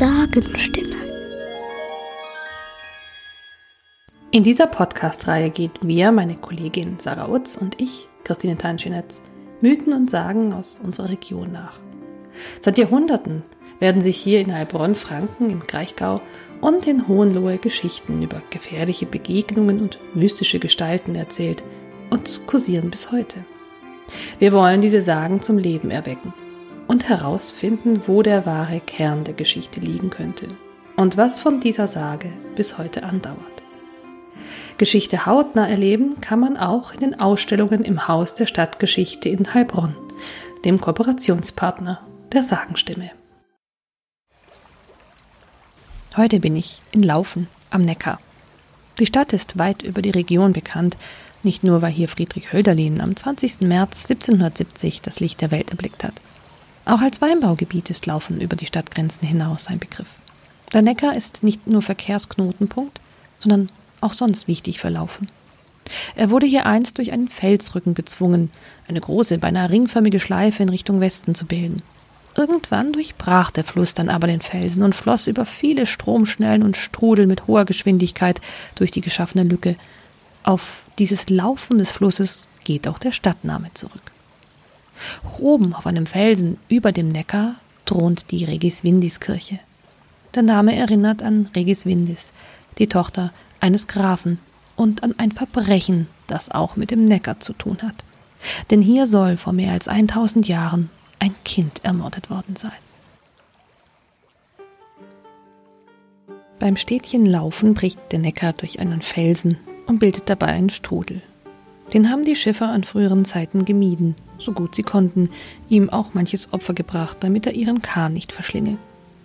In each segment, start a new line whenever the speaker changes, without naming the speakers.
Sagenstimme.
In dieser Podcast-Reihe geht wir, meine Kollegin Sarah Utz und ich, Christine Tanschinetz, Mythen und Sagen aus unserer Region nach. Seit Jahrhunderten werden sich hier in Heilbronn-Franken im Kraichgau und in Hohenlohe Geschichten über gefährliche Begegnungen und mystische Gestalten erzählt und kursieren bis heute. Wir wollen diese Sagen zum Leben erwecken und herausfinden, wo der wahre Kern der Geschichte liegen könnte und was von dieser Sage bis heute andauert. Geschichte hautnah erleben kann man auch in den Ausstellungen im Haus der Stadtgeschichte in Heilbronn, dem Kooperationspartner der Sagenstimme. Heute bin ich in Laufen am Neckar. Die Stadt ist weit über die Region bekannt, nicht nur weil hier Friedrich Hölderlin am 20. März 1770 das Licht der Welt erblickt hat. Auch als Weinbaugebiet ist Laufen über die Stadtgrenzen hinaus ein Begriff. Der Neckar ist nicht nur Verkehrsknotenpunkt, sondern auch sonst wichtig für Laufen. Er wurde hier einst durch einen Felsrücken gezwungen, eine große, beinahe ringförmige Schleife in Richtung Westen zu bilden. Irgendwann durchbrach der Fluss dann aber den Felsen und floss über viele Stromschnellen und Strudel mit hoher Geschwindigkeit durch die geschaffene Lücke. Auf dieses Laufen des Flusses geht auch der Stadtname zurück. Oben auf einem Felsen über dem Neckar thront die Regiswindiskirche. Der Name erinnert an Regiswindis, die Tochter eines Grafen, und an ein Verbrechen, das auch mit dem Neckar zu tun hat. Denn hier soll vor mehr als 1000 Jahren ein Kind ermordet worden sein. Beim Städtchen Laufen bricht der Neckar durch einen Felsen und bildet dabei einen Strudel. Den haben die Schiffer an früheren Zeiten gemieden, so gut sie konnten, ihm auch manches Opfer gebracht, damit er ihren Kahn nicht verschlinge.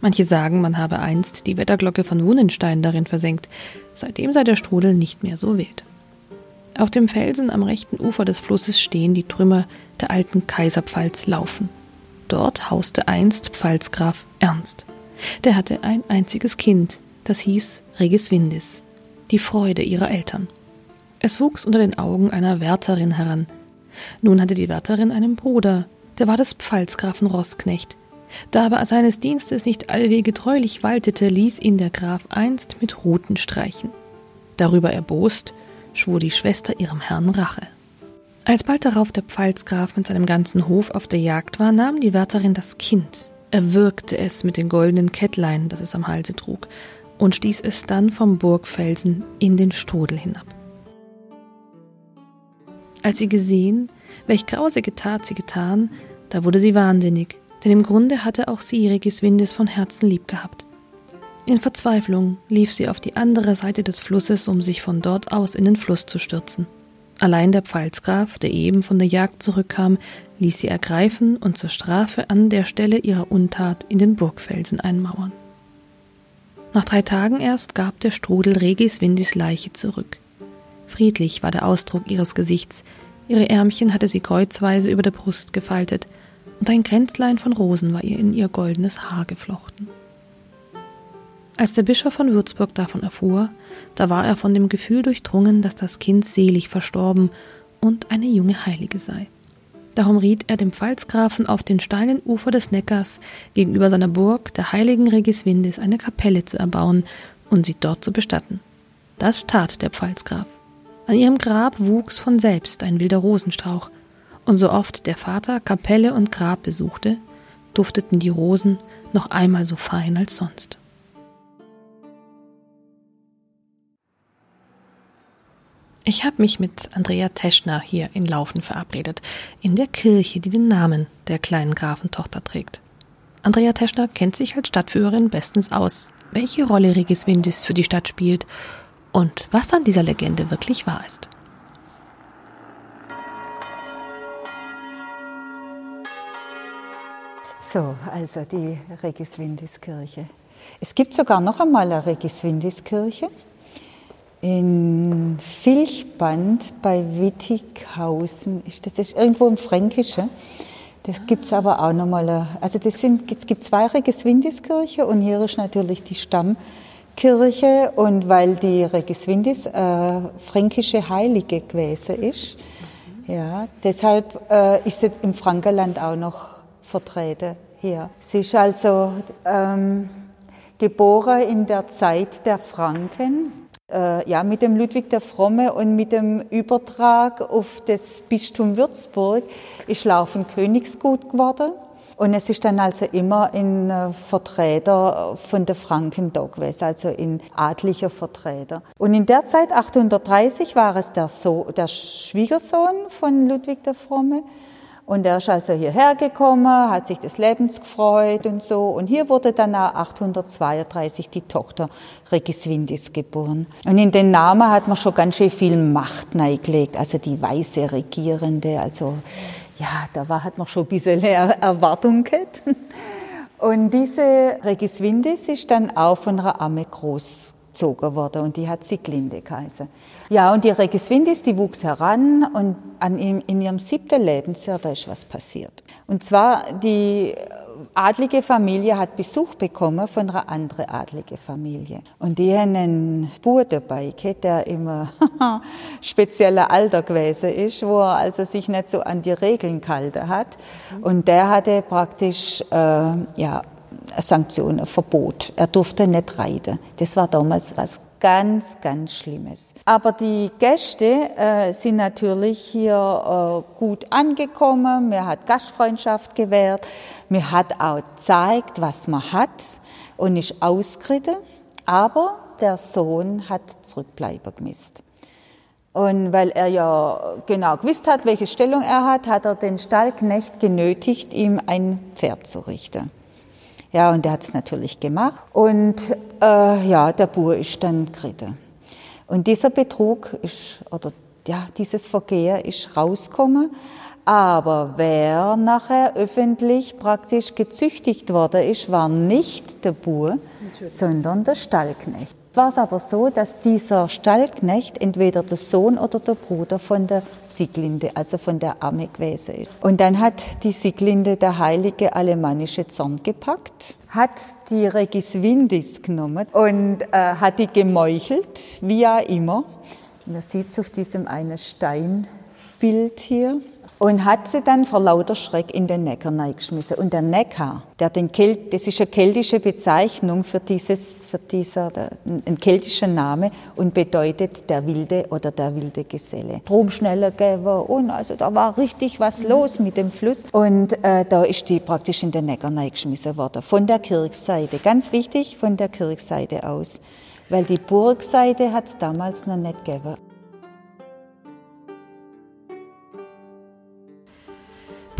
Manche sagen, man habe einst die Wetterglocke von Wunnenstein darin versenkt, seitdem sei der Strudel nicht mehr so wild. Auf dem Felsen am rechten Ufer des Flusses stehen die Trümmer der alten Kaiserpfalz Laufen. Dort hauste einst Pfalzgraf Ernst. Der hatte ein einziges Kind, das hieß Regiswindis, die Freude ihrer Eltern. Es wuchs unter den Augen einer Wärterin heran. Nun hatte die Wärterin einen Bruder, der war des Pfalzgrafen Rossknecht. Da aber seines Dienstes nicht allwege treulich waltete, ließ ihn der Graf einst mit Ruten streichen. Darüber erbost, schwor die Schwester ihrem Herrn Rache. Als bald darauf der Pfalzgraf mit seinem ganzen Hof auf der Jagd war, nahm die Wärterin das Kind, erwürgte es mit den goldenen Kettlein, das es am Halse trug, und stieß es dann vom Burgfelsen in den Strudel hinab. Als sie gesehen, welch grausige Tat sie getan, da wurde sie wahnsinnig, denn im Grunde hatte auch sie Regiswindes von Herzen lieb gehabt. In Verzweiflung lief sie auf die andere Seite des Flusses, um sich von dort aus in den Fluss zu stürzen. Allein der Pfalzgraf, der eben von der Jagd zurückkam, ließ sie ergreifen und zur Strafe an der Stelle ihrer Untat in den Burgfelsen einmauern. Nach drei Tagen erst gab der Strudel Regis Windis Leiche zurück. Friedlich war der Ausdruck ihres Gesichts, ihre Ärmchen hatte sie kreuzweise über der Brust gefaltet, und ein Kränzlein von Rosen war ihr in ihr goldenes Haar geflochten. Als der Bischof von Würzburg davon erfuhr, da war er von dem Gefühl durchdrungen, dass das Kind selig verstorben und eine junge Heilige sei. Darum riet er dem Pfalzgrafen auf den steilen Ufer des Neckars gegenüber seiner Burg, der heiligen Regiswindis, eine Kapelle zu erbauen und sie dort zu bestatten. Das tat der Pfalzgraf. An ihrem Grab wuchs von selbst ein wilder Rosenstrauch, und so oft der Vater Kapelle und Grab besuchte, dufteten die Rosen noch einmal so fein als sonst. Ich habe mich mit Andrea Teschner hier in Laufen verabredet, in der Kirche, die den Namen der kleinen Grafentochter trägt. Andrea Teschner kennt sich als Stadtführerin bestens aus, welche Rolle Regiswindis für die Stadt spielt und was an dieser Legende wirklich wahr ist.
So, also die Regiswindis-Kirche. Es gibt sogar noch einmal eine Regiswindis-Kirche in Vilchband bei Wittighausen. Ist das, das ist irgendwo im Fränkischen. Das gibt es aber auch nochmal. Also das sind, es gibt zwei Regiswindiskirche und hier ist natürlich die Stammkirche. Und weil die Regiswindis äh, fränkische Heilige gewesen ist, ja, deshalb äh, ist sie im Frankenland auch noch vertreten hier. Sie ist also ähm, geboren in der Zeit der Franken, äh, ja, mit dem Ludwig der Fromme und mit dem Übertrag auf das Bistum Würzburg ist Laufen Königsgut geworden. Und es ist dann also immer in äh, Vertreter von der Franken gewesen, also in adlicher Vertreter. Und in der Zeit, 830, war es der, so der Schwiegersohn von Ludwig der Fromme. Und er ist also hierher gekommen, hat sich des Lebens gefreut und so. Und hier wurde dann auch 832 die Tochter Regiswindis geboren. Und in den Namen hat man schon ganz schön viel Macht neigelegt, also die weiße Regierende, also ja, da war, hat man schon ein bisschen Erwartung. Und diese Regiswindis ist dann auch von einer Amme großgezogen worden und die hat Sieglinde geheißen. Ja, und die Regiswindis, die wuchs heran und an ihm, in ihrem siebten Lebensjahr, da ist was passiert. Und zwar, die adlige Familie hat Besuch bekommen von einer anderen adlige Familie. Und die haben einen Bub dabei, der immer spezieller Alter gewesen ist, wo er also sich nicht so an die Regeln gehalten hat. Und der hatte praktisch, äh, ja, Sanktionen, Verbot. Er durfte nicht reiten. Das war damals was ganz, ganz Schlimmes. Aber die Gäste äh, sind natürlich hier äh, gut angekommen. Mir hat Gastfreundschaft gewährt. Mir hat auch gezeigt, was man hat und ist ausgeritten. Aber der Sohn hat zurückbleiben gemisst. Und weil er ja genau gewusst hat, welche Stellung er hat, hat er den Stallknecht genötigt, ihm ein Pferd zu richten. Ja, und er hat es natürlich gemacht. Und äh, ja, der Bur ist dann geritten. Und dieser Betrug ist, oder ja, dieses Verkehr ist rausgekommen. Aber wer nachher öffentlich praktisch gezüchtigt worden ist, war nicht der Bur, sondern der Stallknecht war es aber so, dass dieser Stallknecht entweder der Sohn oder der Bruder von der Sieglinde, also von der Amme gewesen ist. Und dann hat die Sieglinde der heilige alemannische Zorn gepackt, hat die Regis Windis genommen und äh, hat die gemeuchelt, wie ja immer. Man sieht es auf diesem einen Steinbild hier und hat sie dann vor lauter Schreck in den Neckar geschmissen. Und der Neckar, der den Kelt, das ist eine keltische Bezeichnung für dieses, für dieser, der, ein keltischer Name und bedeutet der wilde oder der wilde Geselle. Stromschneller geben und also da war richtig was los mit dem Fluss. Und äh, da ist die praktisch in den Neckar geschmissen worden. Von der Kirchseite. Ganz wichtig, von der Kirchseite aus. Weil die Burgseite hat es damals noch nicht gegeben.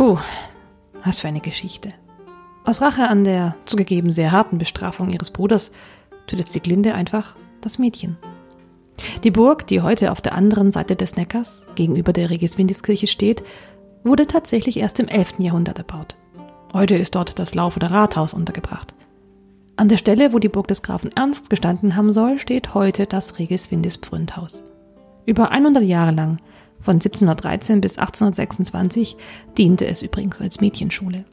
Puh, was für eine Geschichte. Aus Rache an der zugegeben sehr harten Bestrafung ihres Bruders tötet Sieglinde einfach das Mädchen. Die Burg, die heute auf der anderen Seite des Neckars gegenüber der Regiswindiskirche steht, wurde tatsächlich erst im 11. Jahrhundert erbaut. Heute ist dort das laufende Rathaus untergebracht. An der Stelle, wo die Burg des Grafen Ernst gestanden haben soll, steht heute das Regiswindis Pfründhaus. Über 100 Jahre lang von 1713 bis 1826 diente es übrigens als Mädchenschule.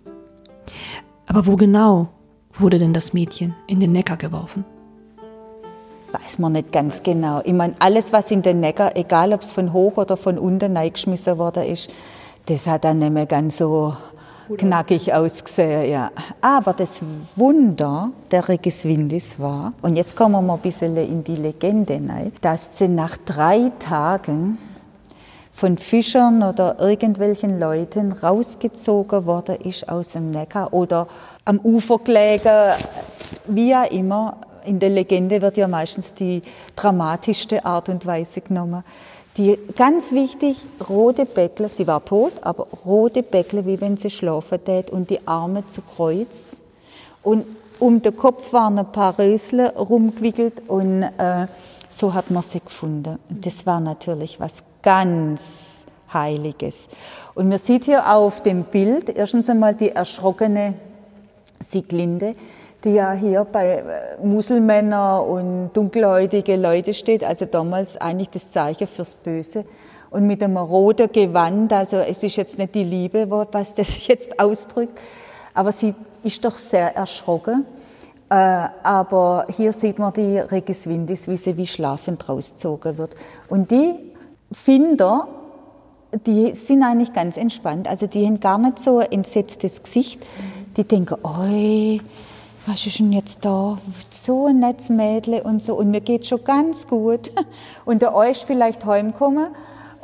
Aber wo genau wurde denn das Mädchen in den Neckar geworfen?
Weiß man nicht ganz genau. Ich meine, alles, was in den Neckar, egal ob es von hoch oder von unten eingeschmissen worden ist, das hat dann nicht mehr ganz so Gut knackig ausgesehen. Ja. Aber das Wunder der Regiswindis war, und jetzt kommen wir ein bisschen in die Legende rein, dass sie nach drei Tagen von Fischern oder irgendwelchen Leuten rausgezogen worden ist aus dem Neckar oder am Ufer gelegen, wie auch immer. In der Legende wird ja meistens die dramatischste Art und Weise genommen. Die ganz wichtig, rote Bäckle, sie war tot, aber rote Bäckle, wie wenn sie schlafen tät und die Arme zu Kreuz. Und um den Kopf waren ein paar Rösle rumgewickelt und äh, so hat man sie gefunden. Und das war natürlich was ganz Heiliges. Und man sieht hier auf dem Bild erstens einmal die erschrockene Sieglinde, die ja hier bei äh, Muselmänner und dunkelhäutige Leute steht, also damals eigentlich das Zeichen fürs Böse. Und mit einem roten Gewand, also es ist jetzt nicht die Liebe, was das jetzt ausdrückt, aber sie ist doch sehr erschrocken. Äh, aber hier sieht man die Regiswindis, wie sie wie schlafend rausgezogen wird. Und die Finder, die sind eigentlich ganz entspannt. Also die haben gar nicht so ein entsetztes Gesicht. Die denken, oi, was ist denn jetzt da? So ein nettes Mädel und so. Und mir geht schon ganz gut. Und der euch vielleicht heimkommen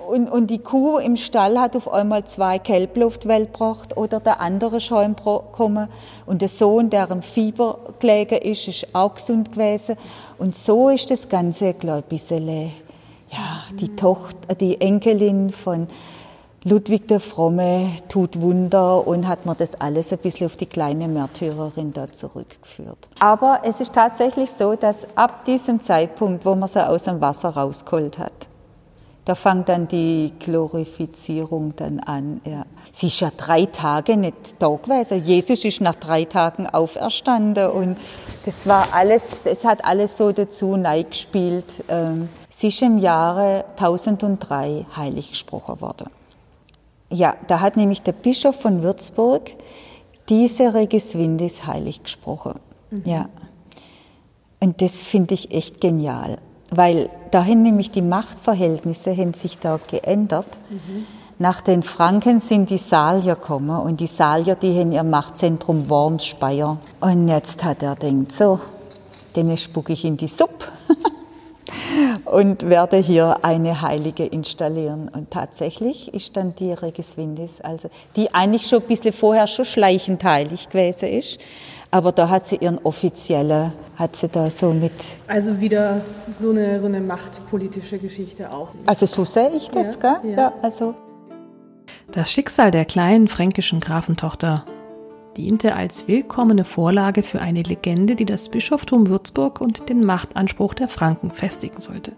und, und die Kuh im Stall hat auf einmal zwei Kälbluftwelt gebracht oder der andere ist heimgekommen und der Sohn, der im Fieber gelegen ist, ist auch gesund gewesen. Und so ist das Ganze, glaube ich, ein bisschen, ja, die Tochter, die Enkelin von Ludwig der Fromme tut Wunder und hat mir das alles ein bisschen auf die kleine Märtyrerin da zurückgeführt. Aber es ist tatsächlich so, dass ab diesem Zeitpunkt, wo man sie aus dem Wasser rausgeholt hat, da fängt dann die Glorifizierung dann an. Ja. Sie ist ja drei Tage nicht da gewesen. Jesus ist nach drei Tagen auferstanden und das war alles, das hat alles so dazu neigespielt. Ähm, sie ist im Jahre 1003 heilig gesprochen worden. Ja, da hat nämlich der Bischof von Würzburg diese Regiswindis heilig gesprochen. Mhm. Ja. Und das finde ich echt genial, weil dahin nämlich die Machtverhältnisse haben sich da geändert. Mhm. Nach den Franken sind die Salier gekommen und die Salier, die haben ihr Machtzentrum Wormspeyer. Und jetzt hat er denkt, so, den spucke ich in die Suppe. und werde hier eine Heilige installieren. Und tatsächlich ist dann die Regiswindis, also die eigentlich schon ein bisschen vorher schon schleichend heilig gewesen ist, aber da hat sie ihren offiziellen, hat sie da so mit.
Also wieder so eine, so eine machtpolitische Geschichte auch.
Also so sehe ich das, ja, gell? Ja. ja also.
Das Schicksal der kleinen fränkischen Grafentochter diente als willkommene Vorlage für eine Legende, die das Bischoftum Würzburg und den Machtanspruch der Franken festigen sollte.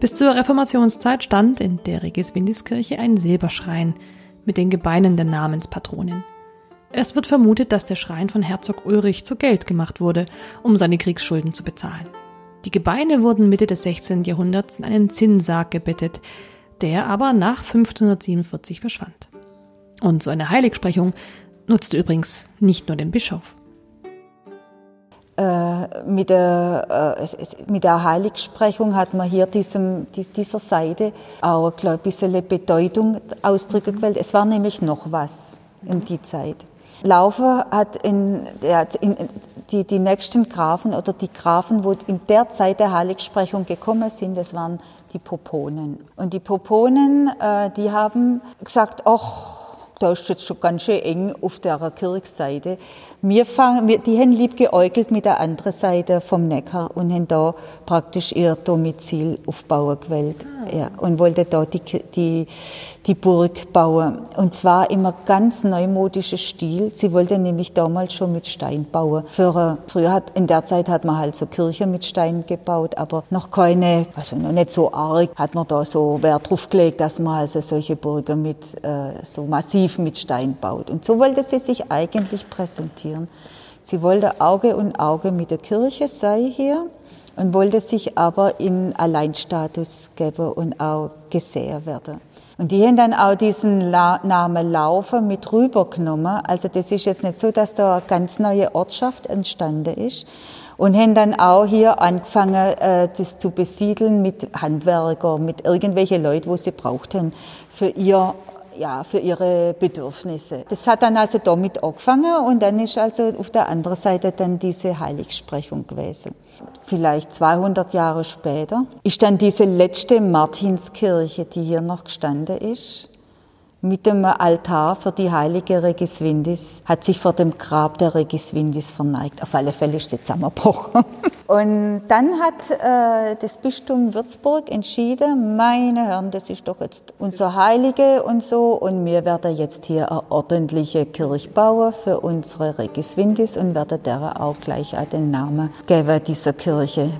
Bis zur Reformationszeit stand in der Regiswindiskirche ein Silberschrein mit den Gebeinen der Namenspatronin. Es wird vermutet, dass der Schrein von Herzog Ulrich zu Geld gemacht wurde, um seine Kriegsschulden zu bezahlen. Die Gebeine wurden Mitte des 16. Jahrhunderts in einen Zinnsarg gebettet, der aber nach 1547 verschwand. Und so eine Heiligsprechung nutzte übrigens nicht nur den Bischof.
Äh, mit, der, äh, mit der Heiligsprechung hat man hier diesem, dieser Seite auch glaube ein bisschen Bedeutung ausdrücken gewählt. Es war nämlich noch was in die Zeit. Laufer hat in, in, die, die nächsten Grafen oder die Grafen, wo in der Zeit der Heiligsprechung gekommen sind, das waren die Poponen. Und die Poponen, äh, die haben gesagt, ach, da ist jetzt schon ganz schön eng auf der Kirchseite. Wir fangen, wir, die haben lieb geäugelt mit der anderen Seite vom Neckar und haben da praktisch ihr Domizil aufbauen gewählt. Ah. Ja, und wollten da die, die, die Burg bauen. Und zwar immer ganz neumodischer Stil. Sie wollten nämlich damals schon mit Stein bauen. Für, früher hat, in der Zeit hat man halt so Kirche mit Stein gebaut, aber noch keine, also noch nicht so arg, hat man da so Wert drauf gelegt, dass man also solche Burgen mit, äh, so massiv mit Stein baut. Und so wollte sie sich eigentlich präsentieren. Sie wollte Auge und Auge mit der Kirche sei hier und wollte sich aber in Alleinstatus geben und auch gesehen werden. Und die haben dann auch diesen La Namen Laufer mit rübergenommen. Also das ist jetzt nicht so, dass da eine ganz neue Ortschaft entstanden ist. Und haben dann auch hier angefangen, äh, das zu besiedeln mit Handwerker, mit irgendwelchen Leuten, wo sie brauchten für ihr ja, für ihre Bedürfnisse. Das hat dann also damit angefangen und dann ist also auf der anderen Seite dann diese Heiligsprechung gewesen. Vielleicht 200 Jahre später ist dann diese letzte Martinskirche, die hier noch gestanden ist, mit dem Altar für die heilige Regiswindis, hat sich vor dem Grab der Regiswindis verneigt. Auf alle Fälle ist sie zusammengebrochen. Und dann hat äh, das Bistum Würzburg entschieden, meine Herren, das ist doch jetzt unser Heilige und so, und wir werden jetzt hier eine ordentliche Kirche bauen für unsere Regiswindis und werden der auch gleich auch den Namen geben dieser Kirche.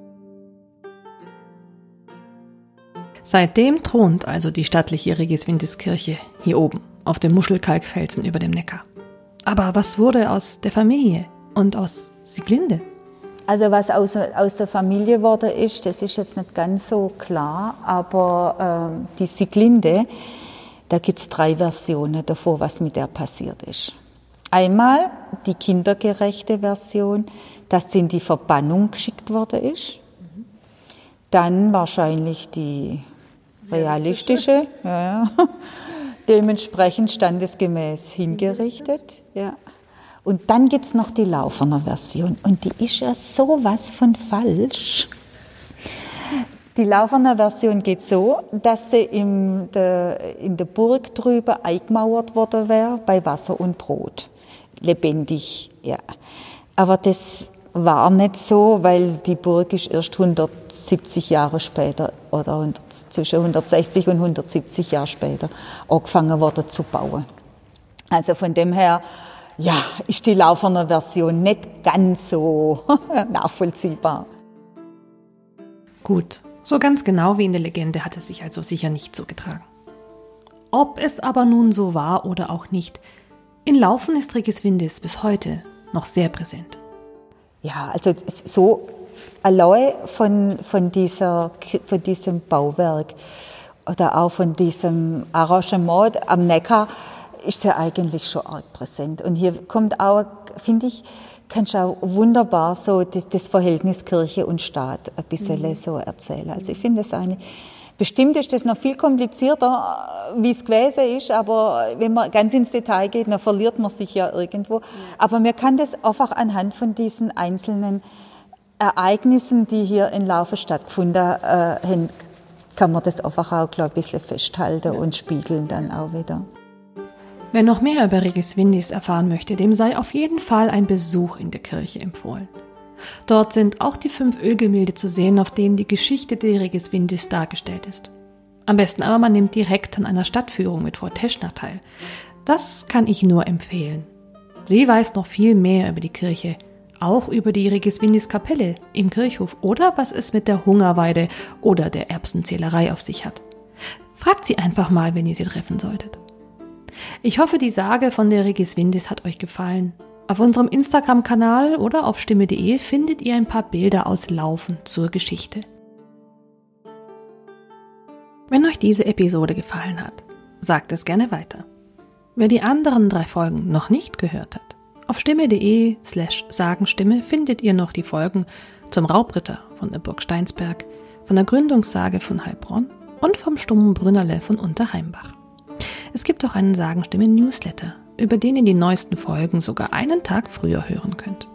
Seitdem thront also die stattliche Regiswindiskirche hier oben auf dem Muschelkalkfelsen über dem Neckar. Aber was wurde aus der Familie und aus Sieglinde?
Also was aus, aus der Familie wurde ist, das ist jetzt nicht ganz so klar, aber äh, die Sieglinde, da gibt es drei Versionen davor, was mit der passiert ist. Einmal die kindergerechte Version, dass sie in die Verbannung geschickt worden ist. Dann wahrscheinlich die realistische, ja, ja. dementsprechend standesgemäß hingerichtet. Ja. Und dann gibt es noch die Laufener Version und die ist ja sowas von falsch. Die Laufener Version geht so, dass sie in der, in der Burg drüber eingemauert worden wäre bei Wasser und Brot. Lebendig, ja. Aber das war nicht so, weil die Burg ist erst 170 Jahre später oder zwischen 160 und 170 Jahre später angefangen worden zu bauen. Also von dem her, ja, ist die Laufener Version nicht ganz so nachvollziehbar.
Gut, so ganz genau wie in der Legende hat es sich also sicher nicht so getragen. Ob es aber nun so war oder auch nicht, in Laufen ist Regiswindis bis heute noch sehr präsent.
Ja, also so allein von, von, dieser, von diesem Bauwerk oder auch von diesem Arrangement am Neckar ist ja eigentlich schon arg präsent. Und hier kommt auch, finde ich, kannst du auch wunderbar so das, das Verhältnis Kirche und Staat ein bisschen mhm. so erzählen. Also ich finde es eine, bestimmt ist das noch viel komplizierter, wie es gewesen ist, aber wenn man ganz ins Detail geht, dann verliert man sich ja irgendwo. Aber man kann das einfach anhand von diesen einzelnen Ereignissen, die hier in Laufe stattgefunden äh, haben, kann man das einfach auch, glaube ich, ein bisschen festhalten und spiegeln dann auch wieder.
Wer noch mehr über Regiswindis erfahren möchte, dem sei auf jeden Fall ein Besuch in der Kirche empfohlen. Dort sind auch die fünf Ölgemälde zu sehen, auf denen die Geschichte der Regiswindis dargestellt ist. Am besten aber man nimmt direkt an einer Stadtführung mit Frau Teschner teil. Das kann ich nur empfehlen. Sie weiß noch viel mehr über die Kirche, auch über die Regiswindis Kapelle im Kirchhof oder was es mit der Hungerweide oder der Erbsenzählerei auf sich hat. Fragt sie einfach mal, wenn ihr sie treffen solltet. Ich hoffe, die Sage von der Regis Windis hat euch gefallen. Auf unserem Instagram-Kanal oder auf stimme.de findet ihr ein paar Bilder aus Laufen zur Geschichte. Wenn euch diese Episode gefallen hat, sagt es gerne weiter. Wer die anderen drei Folgen noch nicht gehört hat, auf stimme.de slash Sagenstimme findet ihr noch die Folgen zum Raubritter von der Burg Steinsberg, von der Gründungssage von Heilbronn und vom stummen Brünnerle von Unterheimbach. Es gibt auch einen Sagenstimme-Newsletter, über den ihr die neuesten Folgen sogar einen Tag früher hören könnt.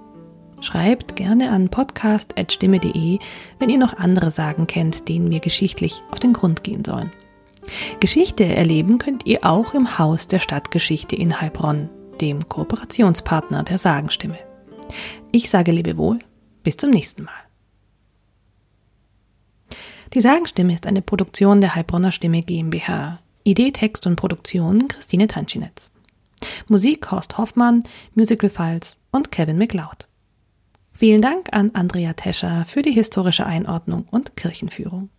Schreibt gerne an podcast.stimme.de, wenn ihr noch andere Sagen kennt, denen wir geschichtlich auf den Grund gehen sollen. Geschichte erleben könnt ihr auch im Haus der Stadtgeschichte in Heilbronn, dem Kooperationspartner der Sagenstimme. Ich sage Lebewohl, bis zum nächsten Mal. Die Sagenstimme ist eine Produktion der Heilbronner Stimme GmbH. Idee, Text und Produktion Christine Tanschinetz. Musik Horst Hoffmann, Musical Files und Kevin McLeod. Vielen Dank an Andrea Tescher für die historische Einordnung und Kirchenführung.